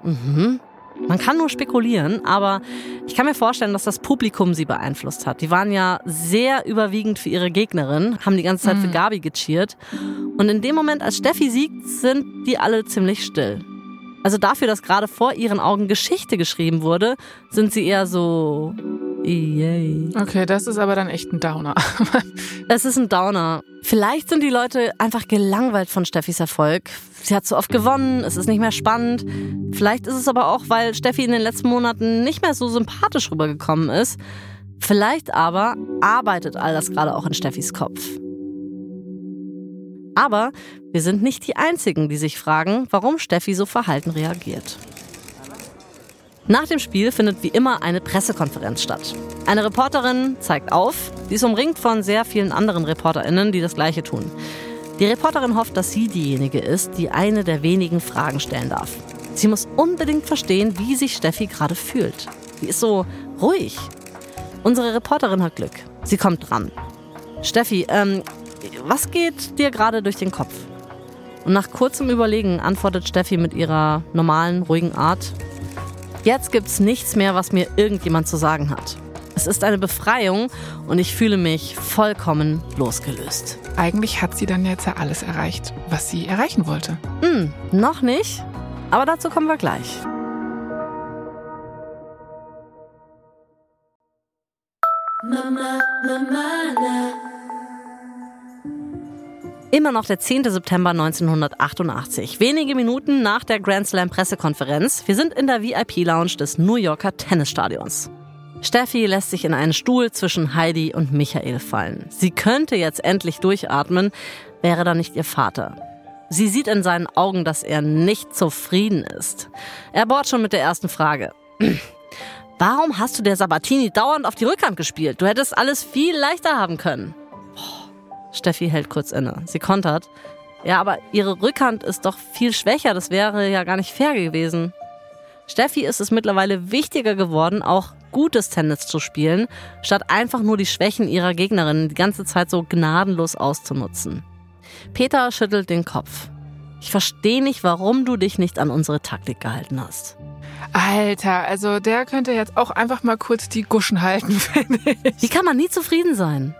Mhm. Man kann nur spekulieren, aber ich kann mir vorstellen, dass das Publikum sie beeinflusst hat. Die waren ja sehr überwiegend für ihre Gegnerin, haben die ganze Zeit für Gabi gecheert. Und in dem Moment, als Steffi siegt, sind die alle ziemlich still. Also dafür, dass gerade vor ihren Augen Geschichte geschrieben wurde, sind sie eher so, yay. Okay, das ist aber dann echt ein Downer. Es ist ein Downer. Vielleicht sind die Leute einfach gelangweilt von Steffis Erfolg. Sie hat zu oft gewonnen, es ist nicht mehr spannend. Vielleicht ist es aber auch, weil Steffi in den letzten Monaten nicht mehr so sympathisch rübergekommen ist. Vielleicht aber arbeitet all das gerade auch in Steffis Kopf. Aber wir sind nicht die Einzigen, die sich fragen, warum Steffi so verhalten reagiert. Nach dem Spiel findet wie immer eine Pressekonferenz statt. Eine Reporterin zeigt auf, sie ist umringt von sehr vielen anderen ReporterInnen, die das Gleiche tun. Die Reporterin hofft, dass sie diejenige ist, die eine der wenigen Fragen stellen darf. Sie muss unbedingt verstehen, wie sich Steffi gerade fühlt. Sie ist so ruhig. Unsere Reporterin hat Glück. Sie kommt dran. Steffi, ähm, was geht dir gerade durch den Kopf? Und nach kurzem Überlegen antwortet Steffi mit ihrer normalen, ruhigen Art. Jetzt gibt's nichts mehr, was mir irgendjemand zu sagen hat. Es ist eine Befreiung und ich fühle mich vollkommen losgelöst. Eigentlich hat sie dann jetzt ja alles erreicht, was sie erreichen wollte. Hm, noch nicht, aber dazu kommen wir gleich. Mama, Mama, Immer noch der 10. September 1988, wenige Minuten nach der Grand Slam Pressekonferenz. Wir sind in der VIP-Lounge des New Yorker Tennisstadions. Steffi lässt sich in einen Stuhl zwischen Heidi und Michael fallen. Sie könnte jetzt endlich durchatmen, wäre da nicht ihr Vater. Sie sieht in seinen Augen, dass er nicht zufrieden ist. Er bohrt schon mit der ersten Frage. Warum hast du der Sabatini dauernd auf die Rückhand gespielt? Du hättest alles viel leichter haben können. Steffi hält kurz inne. Sie kontert. Ja, aber ihre Rückhand ist doch viel schwächer. Das wäre ja gar nicht fair gewesen. Steffi ist es mittlerweile wichtiger geworden, auch gutes Tennis zu spielen, statt einfach nur die Schwächen ihrer Gegnerin die ganze Zeit so gnadenlos auszunutzen. Peter schüttelt den Kopf. Ich verstehe nicht, warum du dich nicht an unsere Taktik gehalten hast. Alter, also der könnte jetzt auch einfach mal kurz die Guschen halten, finde ich. Wie kann man nie zufrieden sein?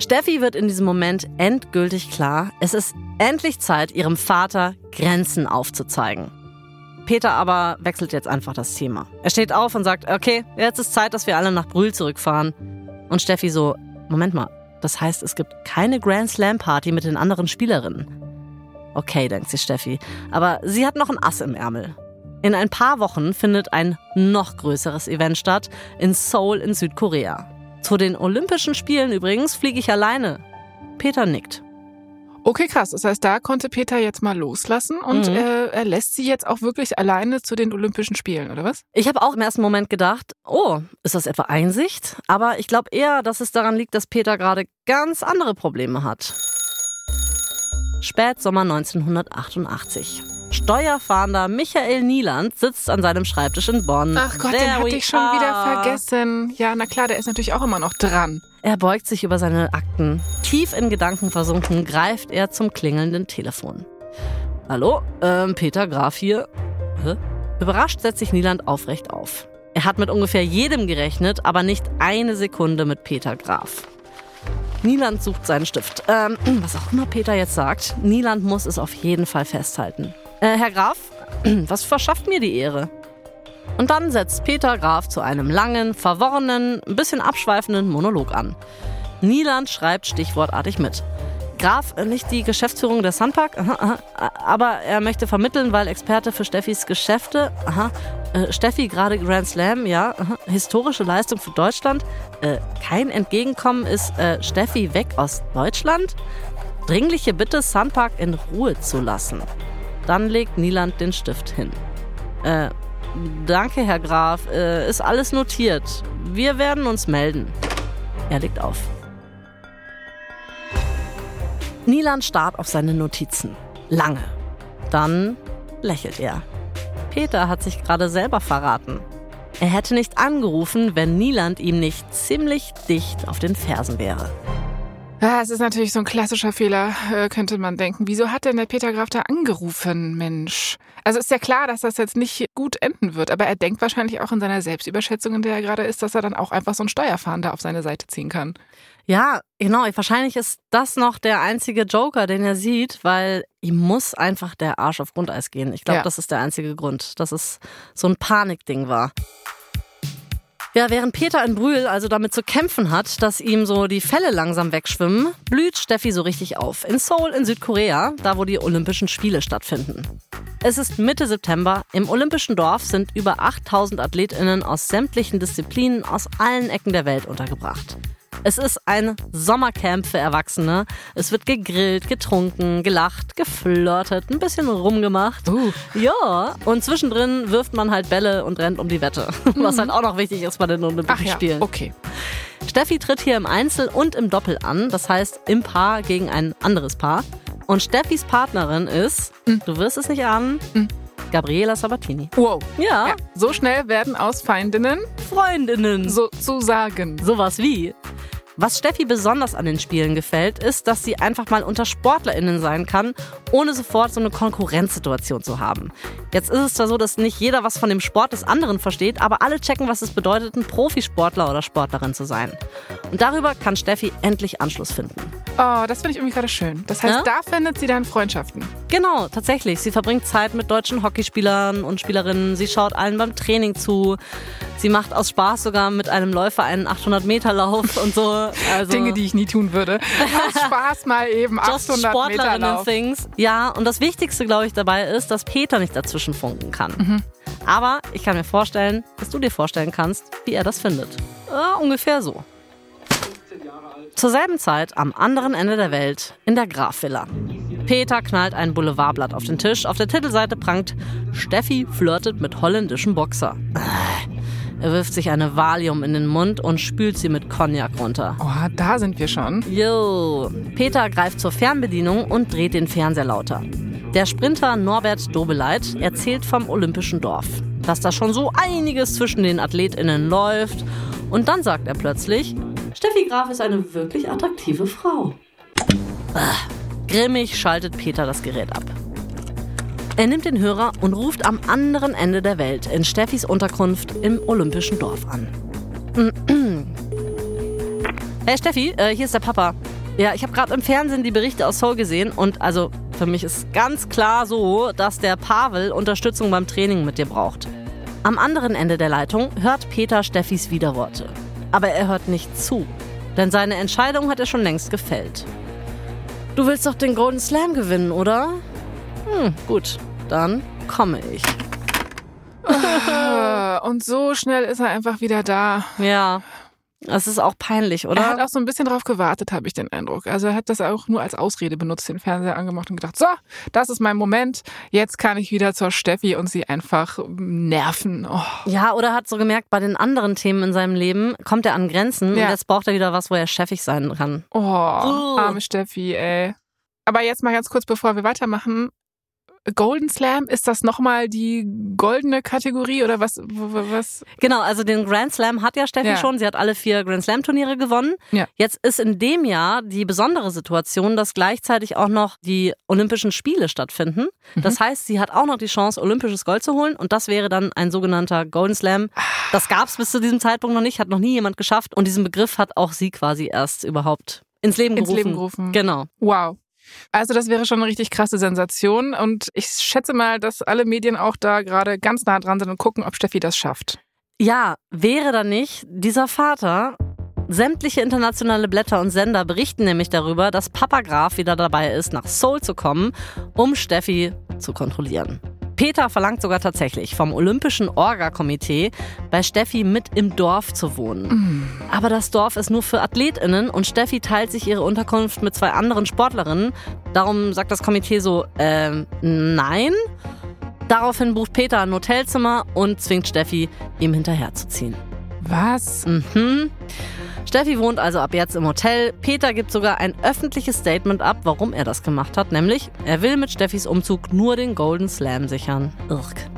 Steffi wird in diesem Moment endgültig klar, es ist endlich Zeit, ihrem Vater Grenzen aufzuzeigen. Peter aber wechselt jetzt einfach das Thema. Er steht auf und sagt, okay, jetzt ist Zeit, dass wir alle nach Brühl zurückfahren. Und Steffi so, Moment mal, das heißt, es gibt keine Grand Slam Party mit den anderen Spielerinnen. Okay, denkt sich Steffi, aber sie hat noch ein Ass im Ärmel. In ein paar Wochen findet ein noch größeres Event statt in Seoul in Südkorea. Zu den Olympischen Spielen übrigens fliege ich alleine. Peter nickt. Okay, krass. Das heißt, da konnte Peter jetzt mal loslassen und mhm. äh, er lässt sie jetzt auch wirklich alleine zu den Olympischen Spielen, oder was? Ich habe auch im ersten Moment gedacht, oh, ist das etwa Einsicht? Aber ich glaube eher, dass es daran liegt, dass Peter gerade ganz andere Probleme hat. Spätsommer 1988. Steuerfahnder Michael Nieland sitzt an seinem Schreibtisch in Bonn. Ach Gott, There den hatte ich schon are. wieder vergessen. Ja, na klar, der ist natürlich auch immer noch dran. Er beugt sich über seine Akten. Tief in Gedanken versunken, greift er zum klingelnden Telefon. Hallo, ähm, Peter Graf hier. Hä? Überrascht setzt sich Nieland aufrecht auf. Er hat mit ungefähr jedem gerechnet, aber nicht eine Sekunde mit Peter Graf. Nieland sucht seinen Stift. Ähm, was auch immer Peter jetzt sagt, Nieland muss es auf jeden Fall festhalten. Äh, Herr Graf, was verschafft mir die Ehre? Und dann setzt Peter Graf zu einem langen, verworrenen, ein bisschen abschweifenden Monolog an. Nieland schreibt stichwortartig mit. Graf äh, nicht die Geschäftsführung der Sunpark, aber er möchte vermitteln, weil Experte für Steffis Geschäfte. Aha, äh, Steffi gerade Grand Slam, ja. Historische Leistung für Deutschland. Äh, kein Entgegenkommen ist Steffi weg aus Deutschland. Dringliche Bitte, Sunpark in Ruhe zu lassen. Dann legt Nieland den Stift hin. Äh, danke, Herr Graf. Äh, ist alles notiert. Wir werden uns melden. Er legt auf. Nieland starrt auf seine Notizen. Lange. Dann lächelt er. Peter hat sich gerade selber verraten. Er hätte nicht angerufen, wenn Nieland ihm nicht ziemlich dicht auf den Fersen wäre. Ja, es ist natürlich so ein klassischer Fehler, äh, könnte man denken. Wieso hat denn der Peter Graf da angerufen, Mensch? Also ist ja klar, dass das jetzt nicht gut enden wird, aber er denkt wahrscheinlich auch in seiner Selbstüberschätzung, in der er gerade ist, dass er dann auch einfach so einen Steuerfahnder auf seine Seite ziehen kann. Ja, genau. Wahrscheinlich ist das noch der einzige Joker, den er sieht, weil ihm muss einfach der Arsch auf Grundeis gehen. Ich glaube, ja. das ist der einzige Grund, dass es so ein Panikding war. Ja, während Peter in Brühl also damit zu kämpfen hat, dass ihm so die Fälle langsam wegschwimmen, blüht Steffi so richtig auf. In Seoul in Südkorea, da wo die Olympischen Spiele stattfinden. Es ist Mitte September. Im Olympischen Dorf sind über 8000 AthletInnen aus sämtlichen Disziplinen aus allen Ecken der Welt untergebracht. Es ist ein Sommercamp für Erwachsene. Es wird gegrillt, getrunken, gelacht, geflirtet, ein bisschen rumgemacht. Uh. Ja, und zwischendrin wirft man halt Bälle und rennt um die Wette. Mhm. Was halt auch noch wichtig ist bei den Olympischen ja, Spielen. Okay. Steffi tritt hier im Einzel und im Doppel an, das heißt im Paar gegen ein anderes Paar. Und Steffis Partnerin ist, mhm. du wirst es nicht ahnen, mhm. Gabriela Sabatini. Wow. Ja. ja. So schnell werden aus Feindinnen Freundinnen. Sozusagen. Sowas wie. Was Steffi besonders an den Spielen gefällt, ist, dass sie einfach mal unter SportlerInnen sein kann, ohne sofort so eine Konkurrenzsituation zu haben. Jetzt ist es zwar so, dass nicht jeder was von dem Sport des anderen versteht, aber alle checken, was es bedeutet, ein Profisportler oder Sportlerin zu sein. Und darüber kann Steffi endlich Anschluss finden. Oh, das finde ich irgendwie gerade schön. Das heißt, ja? da findet sie dann Freundschaften. Genau, tatsächlich. Sie verbringt Zeit mit deutschen Hockeyspielern und Spielerinnen. Sie schaut allen beim Training zu. Sie macht aus Spaß sogar mit einem Läufer einen 800-Meter-Lauf und so. Also Dinge, die ich nie tun würde. Aus Spaß mal eben 800 Meter Lauf. Things. Ja, und das Wichtigste, glaube ich, dabei ist, dass Peter nicht dazwischen funken kann. Mhm. Aber ich kann mir vorstellen, dass du dir vorstellen kannst, wie er das findet. Ja, ungefähr so. Zur selben Zeit am anderen Ende der Welt in der Graf-Villa. Peter knallt ein Boulevardblatt auf den Tisch. Auf der Titelseite prangt Steffi flirtet mit holländischen Boxer. Er wirft sich eine Valium in den Mund und spült sie mit Cognac runter. Oh, da sind wir schon. Jo. Peter greift zur Fernbedienung und dreht den Fernseher lauter. Der Sprinter Norbert Dobeleit erzählt vom Olympischen Dorf, dass da schon so einiges zwischen den AthletInnen läuft. Und dann sagt er plötzlich, Steffi Graf ist eine wirklich attraktive Frau. Ah, grimmig schaltet Peter das Gerät ab. Er nimmt den Hörer und ruft am anderen Ende der Welt in Steffis Unterkunft im Olympischen Dorf an. hey Steffi, äh, hier ist der Papa. Ja, ich habe gerade im Fernsehen die Berichte aus Seoul gesehen und also für mich ist ganz klar so, dass der Pavel Unterstützung beim Training mit dir braucht. Am anderen Ende der Leitung hört Peter Steffis Widerworte. Aber er hört nicht zu, denn seine Entscheidung hat er schon längst gefällt. Du willst doch den Golden Slam gewinnen, oder? Hm, gut dann komme ich. Und so schnell ist er einfach wieder da. Ja. Das ist auch peinlich, oder? Er hat auch so ein bisschen drauf gewartet, habe ich den Eindruck. Also er hat das auch nur als Ausrede benutzt, den Fernseher angemacht und gedacht, so, das ist mein Moment, jetzt kann ich wieder zur Steffi und sie einfach nerven. Oh. Ja, oder hat so gemerkt, bei den anderen Themen in seinem Leben kommt er an Grenzen ja. und jetzt braucht er wieder was, wo er chefig sein kann. Oh, uh. arme Steffi, ey. Aber jetzt mal ganz kurz, bevor wir weitermachen. Golden Slam, ist das nochmal die goldene Kategorie oder was, was? Genau, also den Grand Slam hat ja Steffi ja. schon. Sie hat alle vier Grand Slam Turniere gewonnen. Ja. Jetzt ist in dem Jahr die besondere Situation, dass gleichzeitig auch noch die Olympischen Spiele stattfinden. Mhm. Das heißt, sie hat auch noch die Chance, olympisches Gold zu holen und das wäre dann ein sogenannter Golden Slam. Das gab es bis zu diesem Zeitpunkt noch nicht, hat noch nie jemand geschafft und diesen Begriff hat auch sie quasi erst überhaupt ins Leben gerufen. Ins Leben gerufen. Genau. Wow. Also das wäre schon eine richtig krasse Sensation und ich schätze mal, dass alle Medien auch da gerade ganz nah dran sind und gucken, ob Steffi das schafft. Ja, wäre da nicht dieser Vater Sämtliche internationale Blätter und Sender berichten nämlich darüber, dass Papa Graf wieder dabei ist, nach Seoul zu kommen, um Steffi zu kontrollieren. Peter verlangt sogar tatsächlich vom Olympischen Orga-Komitee, bei Steffi mit im Dorf zu wohnen. Mhm. Aber das Dorf ist nur für AthletInnen und Steffi teilt sich ihre Unterkunft mit zwei anderen Sportlerinnen. Darum sagt das Komitee so, äh, nein. Daraufhin bucht Peter ein Hotelzimmer und zwingt Steffi, ihm hinterherzuziehen. Was? Mhm. Steffi wohnt also ab jetzt im Hotel. Peter gibt sogar ein öffentliches Statement ab, warum er das gemacht hat, nämlich er will mit Steffis Umzug nur den Golden Slam sichern. Irk.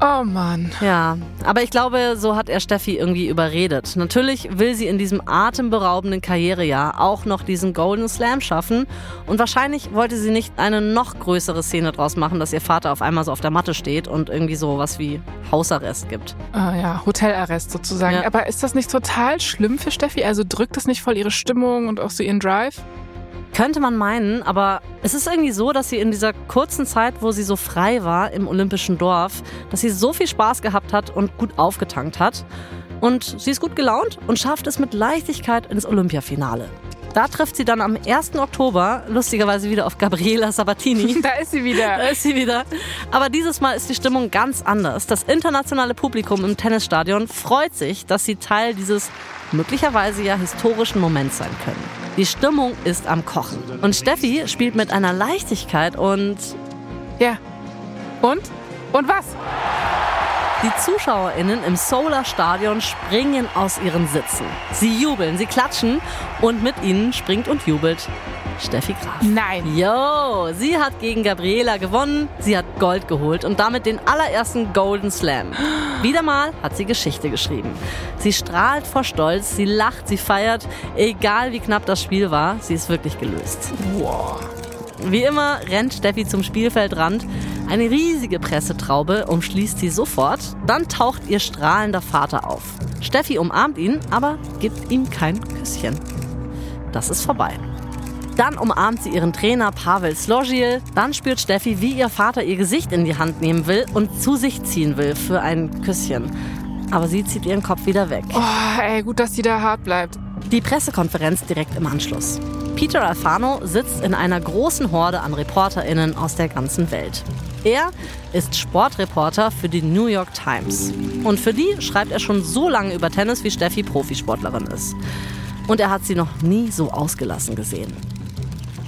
Oh Mann. Ja, aber ich glaube, so hat er Steffi irgendwie überredet. Natürlich will sie in diesem atemberaubenden Karrierejahr auch noch diesen Golden Slam schaffen. Und wahrscheinlich wollte sie nicht eine noch größere Szene draus machen, dass ihr Vater auf einmal so auf der Matte steht und irgendwie so was wie Hausarrest gibt. Ah ja, Hotelarrest sozusagen. Ja. Aber ist das nicht total schlimm für Steffi? Also drückt das nicht voll ihre Stimmung und auch so ihren Drive? Könnte man meinen, aber es ist irgendwie so, dass sie in dieser kurzen Zeit, wo sie so frei war im olympischen Dorf, dass sie so viel Spaß gehabt hat und gut aufgetankt hat. Und sie ist gut gelaunt und schafft es mit Leichtigkeit ins Olympiafinale. Da trifft sie dann am 1. Oktober lustigerweise wieder auf Gabriela Sabatini. da ist sie wieder. Da ist sie wieder. Aber dieses Mal ist die Stimmung ganz anders. Das internationale Publikum im Tennisstadion freut sich, dass sie Teil dieses möglicherweise ja historischen Moments sein können. Die Stimmung ist am Kochen. Und Steffi spielt mit einer Leichtigkeit und... Ja. Und? Und was? Die ZuschauerInnen im Solar Stadion springen aus ihren Sitzen. Sie jubeln, sie klatschen und mit ihnen springt und jubelt Steffi Graf. Nein. Jo, sie hat gegen Gabriela gewonnen, sie hat Gold geholt und damit den allerersten Golden Slam. Wieder mal hat sie Geschichte geschrieben. Sie strahlt vor Stolz, sie lacht, sie feiert, egal wie knapp das Spiel war, sie ist wirklich gelöst. Wow. Wie immer rennt Steffi zum Spielfeldrand. Eine riesige Pressetraube umschließt sie sofort. Dann taucht ihr strahlender Vater auf. Steffi umarmt ihn, aber gibt ihm kein Küsschen. Das ist vorbei. Dann umarmt sie ihren Trainer Pavel Slojil. Dann spürt Steffi, wie ihr Vater ihr Gesicht in die Hand nehmen will und zu sich ziehen will für ein Küsschen. Aber sie zieht ihren Kopf wieder weg. Oh, ey, gut, dass sie da hart bleibt. Die Pressekonferenz direkt im Anschluss. Peter Alfano sitzt in einer großen Horde an ReporterInnen aus der ganzen Welt. Er ist Sportreporter für die New York Times. Und für die schreibt er schon so lange über Tennis, wie Steffi Profisportlerin ist. Und er hat sie noch nie so ausgelassen gesehen.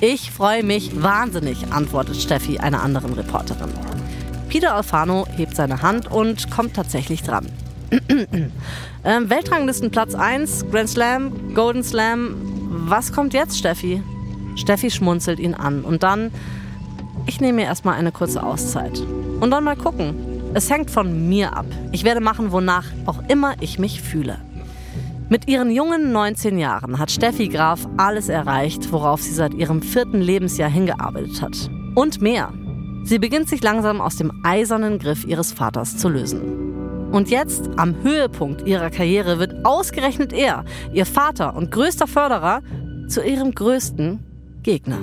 Ich freue mich wahnsinnig, antwortet Steffi einer anderen Reporterin. Peter Alfano hebt seine Hand und kommt tatsächlich dran. ähm, Weltranglisten Platz 1, Grand Slam, Golden Slam, was kommt jetzt, Steffi? Steffi schmunzelt ihn an und dann, ich nehme mir erstmal eine kurze Auszeit. Und dann mal gucken. Es hängt von mir ab. Ich werde machen, wonach auch immer ich mich fühle. Mit ihren jungen 19 Jahren hat Steffi Graf alles erreicht, worauf sie seit ihrem vierten Lebensjahr hingearbeitet hat. Und mehr. Sie beginnt sich langsam aus dem eisernen Griff ihres Vaters zu lösen. Und jetzt, am Höhepunkt ihrer Karriere, wird ausgerechnet er, ihr Vater und größter Förderer, zu ihrem größten Gegner.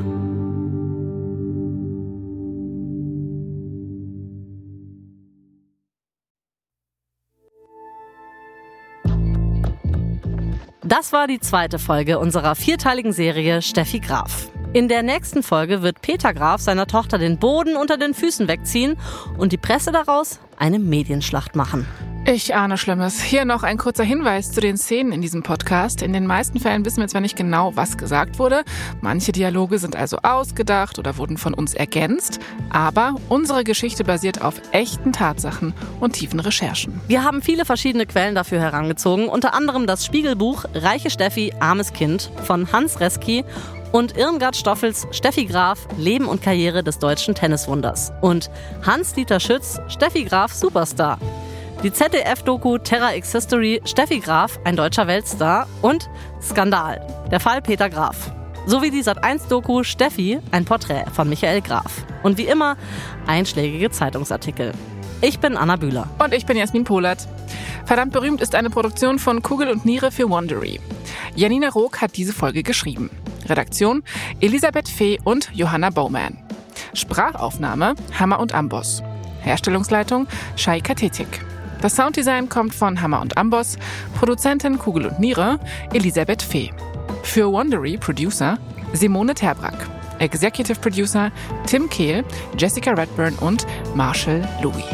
Das war die zweite Folge unserer vierteiligen Serie Steffi Graf. In der nächsten Folge wird Peter Graf seiner Tochter den Boden unter den Füßen wegziehen und die Presse daraus eine Medienschlacht machen. Ich ahne Schlimmes. Hier noch ein kurzer Hinweis zu den Szenen in diesem Podcast. In den meisten Fällen wissen wir zwar nicht genau, was gesagt wurde. Manche Dialoge sind also ausgedacht oder wurden von uns ergänzt. Aber unsere Geschichte basiert auf echten Tatsachen und tiefen Recherchen. Wir haben viele verschiedene Quellen dafür herangezogen. Unter anderem das Spiegelbuch Reiche Steffi, armes Kind von Hans Reski und Irmgard Stoffels Steffi Graf Leben und Karriere des deutschen Tenniswunders und Hans-Dieter Schütz Steffi Graf Superstar. Die ZDF-Doku Terra X History Steffi Graf, ein deutscher Weltstar und Skandal, der Fall Peter Graf. Sowie die Sat1-Doku Steffi, ein Porträt von Michael Graf. Und wie immer einschlägige Zeitungsartikel. Ich bin Anna Bühler. Und ich bin Jasmin Polat. Verdammt berühmt ist eine Produktion von Kugel und Niere für Wondery. Janina Rook hat diese Folge geschrieben. Redaktion Elisabeth Fee und Johanna Baumann. Sprachaufnahme Hammer und Amboss. Herstellungsleitung Shai Katetik. Das Sounddesign kommt von Hammer und Amboss, Produzentin Kugel und Niere Elisabeth Fee. Für Wondery Producer Simone Terbrack. Executive Producer Tim Kehl, Jessica Redburn und Marshall Louis.